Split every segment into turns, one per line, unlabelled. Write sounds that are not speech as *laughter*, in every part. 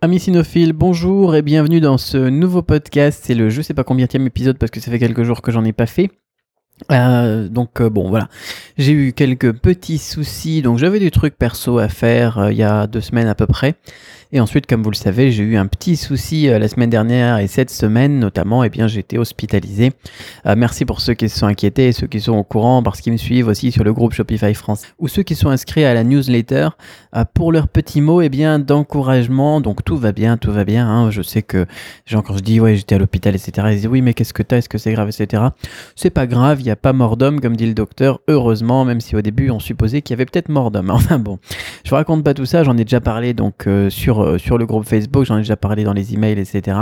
Amis cinophiles, bonjour et bienvenue dans ce nouveau podcast. C'est le je sais pas combien épisode parce que ça fait quelques jours que j'en ai pas fait. Euh, donc euh, bon voilà, j'ai eu quelques petits soucis, donc j'avais des trucs perso à faire euh, il y a deux semaines à peu près. Et ensuite, comme vous le savez, j'ai eu un petit souci la semaine dernière et cette semaine notamment, et eh bien j'ai été hospitalisé. merci pour ceux qui se sont inquiétés et ceux qui sont au courant parce qu'ils me suivent aussi sur le groupe Shopify France ou ceux qui sont inscrits à la newsletter pour leurs petits mots eh bien d'encouragement. Donc tout va bien, tout va bien. Hein. Je sais que gens quand je dis ouais j'étais à l'hôpital etc. Ils disent oui mais qu'est-ce que t'as, est-ce que c'est grave? Etc. C'est pas grave n'y a pas mort d'homme, comme dit le docteur, heureusement, même si au début on supposait qu'il y avait peut-être mort d'homme. *laughs* Enfin bon, je vous raconte pas tout ça, j'en ai déjà parlé donc euh, sur, euh, sur le groupe Facebook, j'en ai déjà parlé dans les emails, etc.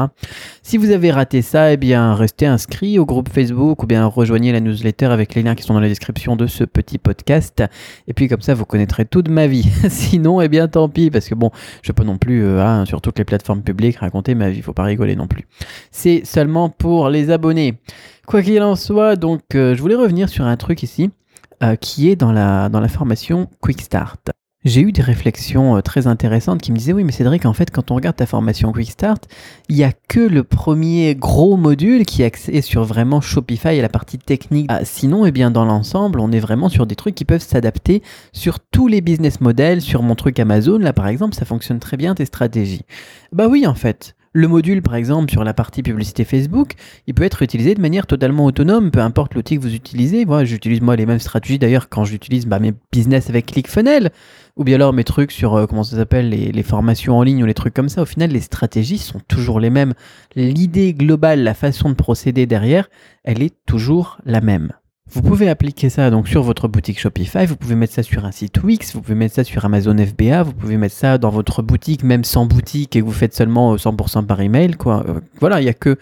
Si vous avez raté ça, eh bien restez inscrit au groupe Facebook ou bien rejoignez la newsletter avec les liens qui sont dans la description de ce petit podcast. Et puis comme ça, vous connaîtrez toute ma vie. *laughs* Sinon, eh bien tant pis, parce que bon, je peux non plus, euh, hein, sur toutes les plateformes publiques, raconter ma vie, faut pas rigoler non plus. C'est seulement pour les abonnés. Quoi qu'il en soit, donc euh, je voulais revenir sur un truc ici euh, qui est dans la, dans la formation Quick Start. J'ai eu des réflexions euh, très intéressantes qui me disaient oui mais Cédric en fait quand on regarde ta formation Quick Start il n'y a que le premier gros module qui est sur vraiment Shopify et la partie technique. Ah, sinon eh bien dans l'ensemble on est vraiment sur des trucs qui peuvent s'adapter sur tous les business models, sur mon truc Amazon là par exemple ça fonctionne très bien tes stratégies. Bah oui en fait le module, par exemple, sur la partie publicité Facebook, il peut être utilisé de manière totalement autonome, peu importe l'outil que vous utilisez. Moi, j'utilise moi les mêmes stratégies d'ailleurs quand j'utilise bah, mes business avec ClickFunnels, ou bien alors mes trucs sur, euh, comment ça s'appelle, les, les, formations en ligne ou les trucs comme ça. Au final, les stratégies sont toujours les mêmes. L'idée globale, la façon de procéder derrière, elle est toujours la même. Vous pouvez appliquer ça donc sur votre boutique Shopify, vous pouvez mettre ça sur un site Wix, vous pouvez mettre ça sur Amazon FBA, vous pouvez mettre ça dans votre boutique même sans boutique et que vous faites seulement 100% euh, par email quoi. Euh, voilà, il y a que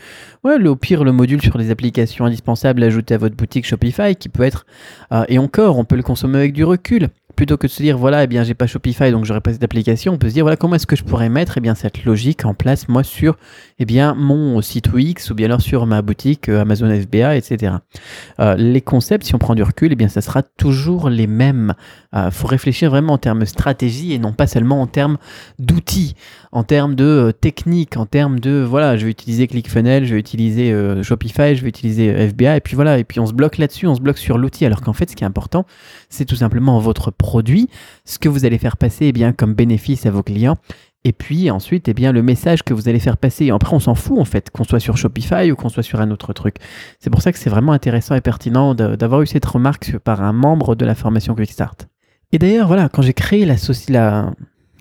le, au pire le module sur les applications indispensables ajouté à votre boutique Shopify qui peut être euh, et encore on peut le consommer avec du recul plutôt que de se dire voilà eh bien j'ai pas Shopify donc j'aurais pas cette application on peut se dire voilà comment est-ce que je pourrais mettre eh bien cette logique en place moi sur eh bien mon site Wix ou bien alors sur ma boutique euh, Amazon FBA etc euh, les concepts si on prend du recul eh bien ça sera toujours les mêmes. Euh, faut réfléchir vraiment en termes stratégie et non pas seulement en termes d'outils en termes de euh, technique, en termes de voilà, je vais utiliser ClickFunnels, je vais utiliser Shopify, je vais utiliser FBA, et puis voilà, et puis on se bloque là-dessus, on se bloque sur l'outil, alors qu'en fait, ce qui est important, c'est tout simplement votre produit, ce que vous allez faire passer eh bien, comme bénéfice à vos clients, et puis ensuite, eh bien, le message que vous allez faire passer. Après, on s'en fout en fait, qu'on soit sur Shopify ou qu'on soit sur un autre truc. C'est pour ça que c'est vraiment intéressant et pertinent d'avoir eu cette remarque par un membre de la formation Quickstart. Et d'ailleurs, voilà, quand j'ai créé la, la,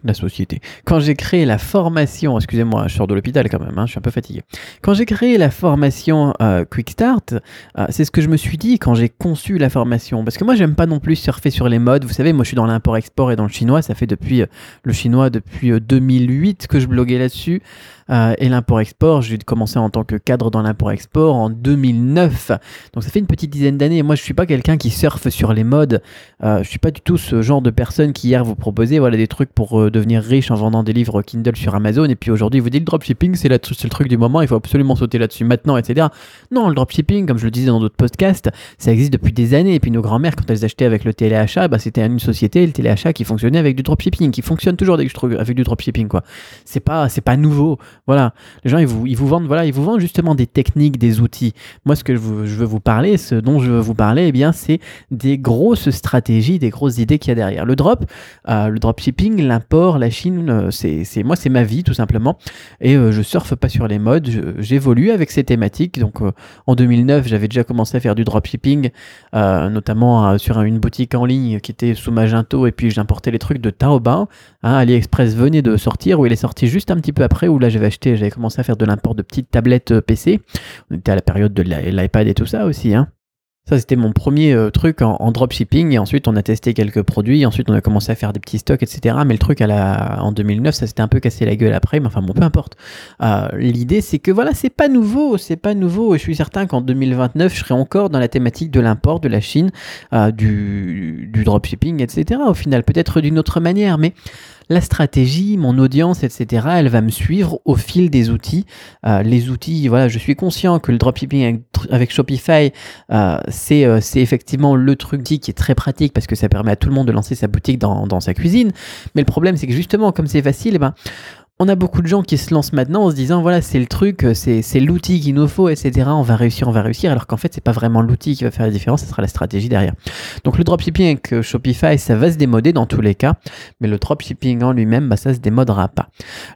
la société. Quand j'ai créé la formation, excusez-moi, je sors de l'hôpital quand même, hein, je suis un peu fatigué. Quand j'ai créé la formation euh, Quick Start, euh, c'est ce que je me suis dit quand j'ai conçu la formation. Parce que moi, j'aime pas non plus surfer sur les modes. Vous savez, moi, je suis dans l'import-export et dans le chinois. Ça fait depuis euh, le chinois depuis 2008 que je bloguais là-dessus. Euh, et l'import-export, j'ai commencé en tant que cadre dans l'import-export en 2009. Donc ça fait une petite dizaine d'années. Moi, je suis pas quelqu'un qui surfe sur les modes. Euh, je suis pas du tout ce genre de personne qui hier vous proposait voilà, des trucs pour euh, devenir riche en vendant des livres Kindle sur Amazon. Et puis aujourd'hui, vous dit le dropshipping, c'est le truc du moment, il faut absolument sauter là-dessus maintenant, etc. Non, le dropshipping, comme je le disais dans d'autres podcasts, ça existe depuis des années. Et puis nos grands-mères, quand elles achetaient avec le téléachat, bah, c'était une société, le téléachat, qui fonctionnait avec du dropshipping, qui fonctionne toujours avec du dropshipping. quoi. C'est pas, pas nouveau. Voilà, les gens ils vous, ils vous vendent voilà, ils vous vendent justement des techniques, des outils. Moi ce que je, veux vous parler, ce dont je veux vous parler, eh bien c'est des grosses stratégies, des grosses idées qu'il y a derrière. Le drop, euh, le dropshipping, l'import, la Chine, euh, c'est, moi c'est ma vie tout simplement et euh, je surfe pas sur les modes, j'évolue avec ces thématiques. Donc en 2009, j'avais déjà commencé à faire du dropshipping, notamment sur une boutique en ligne qui était sous Magento et puis j'importais les trucs de Taobao. Hein, AliExpress venait de sortir ou il est sorti juste un petit peu après où là j'avais j'avais commencé à faire de l'import de petites tablettes euh, PC. On était à la période de l'iPad et tout ça aussi. Hein. Ça, c'était mon premier euh, truc en, dropshipping. Et ensuite, on a testé quelques produits. Ensuite, on a commencé à faire des petits stocks, etc. Mais le truc à la, en 2009, ça s'était un peu cassé la gueule après. Mais enfin, bon, peu importe. Euh, l'idée, c'est que voilà, c'est pas nouveau. C'est pas nouveau. Et je suis certain qu'en 2029, je serai encore dans la thématique de l'import de la Chine, du, du dropshipping, etc. Au final, peut-être d'une autre manière. Mais la stratégie, mon audience, etc., elle va me suivre au fil des outils. Euh, les outils, voilà, je suis conscient que le dropshipping avec Shopify, euh, euh, c'est effectivement le truc qui est très pratique parce que ça permet à tout le monde de lancer sa boutique dans, sa cuisine. Mais le problème, c'est que justement, comme c'est facile, eh ben, on a beaucoup de gens qui se lancent maintenant en se disant voilà c'est le truc, c'est l'outil qu'il nous faut, etc. On va réussir, on va réussir, alors qu'en fait c'est pas vraiment l'outil qui va faire la différence, ce sera la stratégie derrière. Donc le dropshipping avec Shopify, ça va se démoder dans tous les cas, mais le dropshipping en lui-même, bah, ça se démodera pas.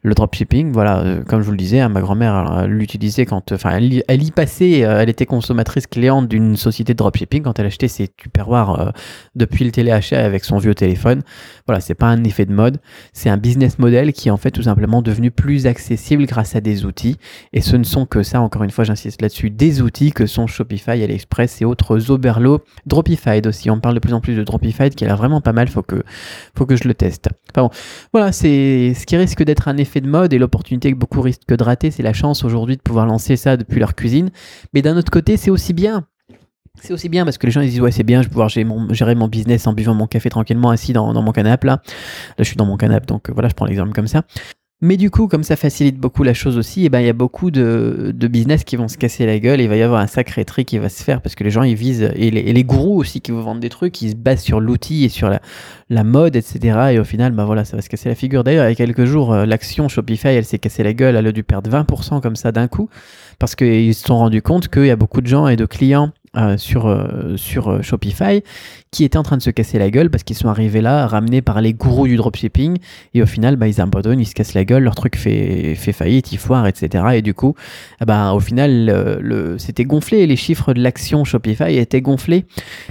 Le dropshipping, voilà, euh, comme je vous le disais, hein, ma grand-mère l'utilisait quand, enfin elle, y passait, euh, elle était consommatrice cliente d'une société de dropshipping quand elle achetait ses tupperwares euh, depuis le téléachat avec son vieux téléphone. Voilà, c'est pas un effet de mode, c'est un business model qui en fait tout simplement devenu plus accessible grâce à des outils. Et ce ne sont que ça, encore une fois, j'insiste là-dessus, des outils que sont Shopify, AliExpress et autres Oberlo, Dropify aussi. On parle de plus en plus de Dropify qui a l'air vraiment pas mal, faut que, faut que je le teste. Enfin bon, voilà, c'est ce qui risque d'être un effet de mode et l'opportunité que beaucoup risquent de rater, c'est la chance aujourd'hui de pouvoir lancer ça depuis leur cuisine. Mais d'un autre côté, c'est aussi bien c'est aussi bien parce que les gens ils disent ouais c'est bien je vais pouvoir gérer mon, business en buvant mon café tranquillement assis dans, dans mon canapé là. Là je suis dans mon canapé donc voilà je prends l'exemple comme ça. Mais du coup, comme ça facilite beaucoup la chose aussi, et eh ben, il y a beaucoup de, de, business qui vont se casser la gueule il va y avoir un sacré tri qui va se faire parce que les gens ils visent, et les, et gourous aussi qui vous vendent des trucs, ils se basent sur l'outil et sur la, la, mode, etc. Et au final, bah voilà, ça va se casser la figure. D'ailleurs, il y a quelques jours, euh, l'action Shopify, elle s'est cassée la gueule, elle a dû perdre 20% comme ça d'un coup parce qu'ils se sont rendus compte qu'il y a beaucoup de gens et de clients euh, sur, euh, sur euh, Shopify qui étaient en train de se casser la gueule parce qu'ils sont arrivés là, ramenés par les gourous du dropshipping, et au final, bah, ils abandonnent, ils se cassent la gueule, leur truc fait, fait faillite, ils foirent, etc. Et du coup, bah, au final, le, c'était gonflé, les chiffres de l'action Shopify étaient gonflés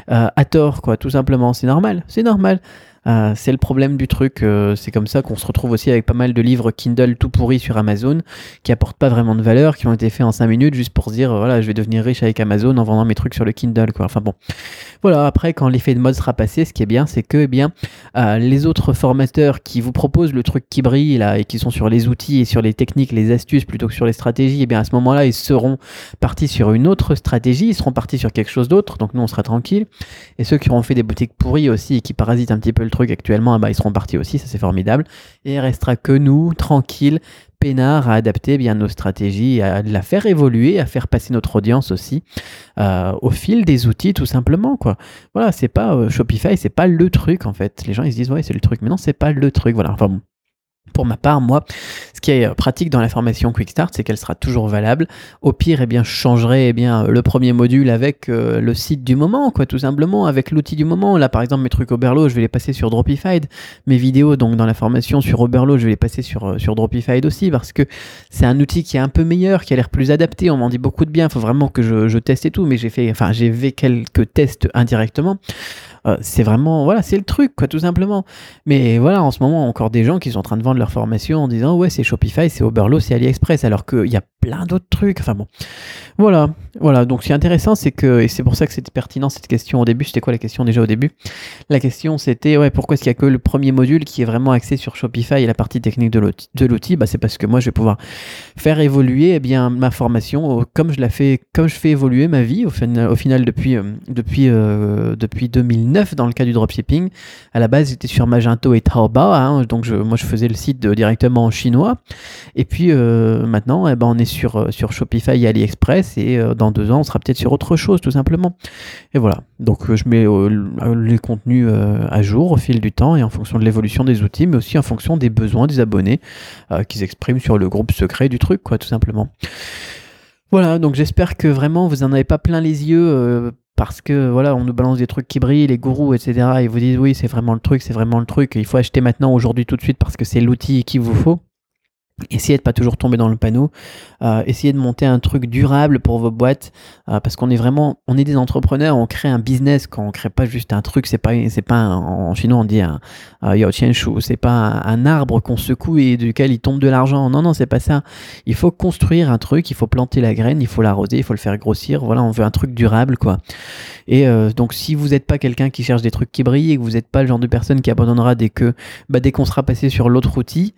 à tort, quoi, tout simplement. C'est normal, c'est normal. Euh, c'est le problème du truc. Euh, c'est comme ça qu'on se retrouve aussi avec pas mal de livres Kindle tout pourris sur Amazon qui apportent pas vraiment de valeur, qui ont été faits en 5 minutes juste pour se dire voilà, je vais devenir riche avec Amazon en vendant mes trucs sur le Kindle. Quoi. Enfin bon. Voilà, après, quand l'effet de mode sera passé, ce qui est bien, c'est que eh bien, euh, les autres formateurs qui vous proposent le truc qui brille là et qui sont sur les outils et sur les techniques, les astuces plutôt que sur les stratégies, eh bien à ce moment-là, ils seront partis sur une autre stratégie, ils seront partis sur quelque chose d'autre. Donc nous, on sera tranquille. Et ceux qui auront fait des boutiques pourries aussi et qui parasitent un petit peu le truc actuellement, ah bah, ils seront partis aussi, ça c'est formidable. Et restera que nous, tranquilles, peinards, à adapter eh bien nos stratégies, à la faire évoluer, à faire passer notre audience aussi euh, au fil des outils tout simplement quoi. Voilà, c'est pas euh, Shopify, c'est pas le truc en fait. Les gens ils se disent ouais c'est le truc, mais non c'est pas le truc. Voilà. Enfin bon, pour ma part, moi, ce qui est euh, pratique dans la formation Quick Start, c'est qu'elle sera toujours valable. Au pire, eh bien, je changerai eh bien, le premier module avec euh, le site du moment, quoi, tout simplement, avec l'outil du moment. Là, par exemple, mes trucs Oberlo, je vais les passer sur Dropified. Mes vidéos, donc, dans la formation sur Oberlo, je vais les passer sur, euh, sur aussi, parce que c'est un outil qui est un peu meilleur, qui a l'air plus adapté. On m'en dit beaucoup de bien. Il faut vraiment que je, je, teste et tout, mais j'ai fait, enfin, j'ai fait quelques tests indirectement. Euh, c'est vraiment, voilà, c'est le truc, quoi, tout simplement. Mais voilà, en ce moment, encore des gens qui sont en train de vendre leur formation en disant, ouais, c'est Shopify, c'est Oberlo, c'est AliExpress, alors qu'il y a plein d'autres trucs. Enfin bon, voilà, voilà. Donc, ce qui est intéressant, c'est que, et c'est pour ça que c'était pertinent cette question au début. C'était quoi la question déjà au début? La question, c'était, ouais, pourquoi est-ce qu'il n'y a que le premier module qui est vraiment axé sur Shopify et la partie technique de l'outil? Bah, c'est parce que moi, je vais pouvoir faire évoluer eh bien ma formation comme je la fais, comme je fais évoluer ma vie au, au final depuis, euh, depuis, euh, depuis 2009 dans le cas du dropshipping. À la base, j'étais sur Magento et Taobao, hein, donc je, moi je faisais le site directement en chinois. Et puis euh, maintenant, eh ben, on est sur, euh, sur Shopify et AliExpress et euh, dans deux ans, on sera peut-être sur autre chose tout simplement. Et voilà, donc je mets les contenus à jour au fil du temps et en fonction de l'évolution des outils, mais aussi en fonction des besoins des abonnés qu'ils expriment sur le groupe secret du truc, quoi, tout simplement. Voilà, donc j'espère que vraiment vous n'en avez pas plein les yeux parce que voilà, on nous balance des trucs qui brillent, les gourous, etc. Ils vous disent oui, c'est vraiment le truc, c'est vraiment le truc. Il faut acheter maintenant, aujourd'hui, tout de suite, parce que c'est l'outil qu'il vous faut. Essayez de pas toujours tomber dans le panneau. Euh, essayez de monter un truc durable pour vos boîtes euh, parce qu'on est vraiment, on est des entrepreneurs, on crée un business quand on crée pas juste un truc. C'est pas, c'est pas un, en chinois on dit un, un c'est pas un, arbre qu'on secoue et duquel il tombe de l'argent. Non non, c'est pas ça. Il faut construire un truc, il faut planter la graine, il faut l'arroser, il faut le faire grossir. Voilà, on veut un truc durable quoi. Et euh, donc si vous n'êtes pas quelqu'un qui cherche des trucs qui brillent et que vous n'êtes pas le genre de personne qui abandonnera dès que, bah, dès qu'on sera passé sur l'autre outil,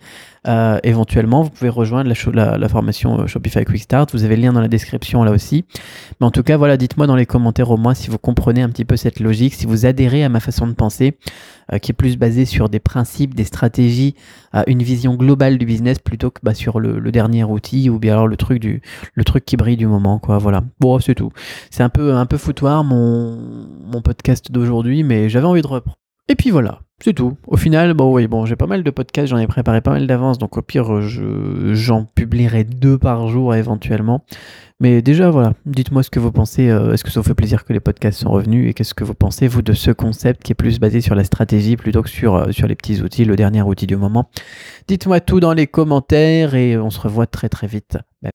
éventuellement vous pouvez rejoindre la, formation Shopify Quick Start. Vous avez le lien dans la description là aussi. Mais en tout cas, voilà, dites-moi dans les commentaires au moins si vous comprenez un petit peu cette logique, si vous adhérez à ma façon de penser, euh, qui est plus basée sur des principes, des stratégies, euh, une vision globale du business plutôt que bah, sur le, dernier outil ou bien alors le truc du le truc qui brille du moment. Quoi, voilà. Bon, c'est tout. C'est un peu un peu foutoir mon, podcast d'aujourd'hui, mais j'avais envie de reprendre. Et puis voilà. C'est tout. Au final, bon oui, bon, j'ai pas mal de podcasts, j'en ai préparé pas mal d'avance, donc au pire, je, j'en publierai deux par jour éventuellement. Mais déjà, voilà, dites-moi ce que vous pensez. euh, Est-ce que ça vous fait plaisir que les podcasts sont revenus et qu'est-ce que vous pensez, vous, de ce concept qui est plus basé sur la stratégie plutôt que sur, euh, sur les petits outils, le dernier outil du moment? Dites-moi tout dans les commentaires et on se revoit très très vite.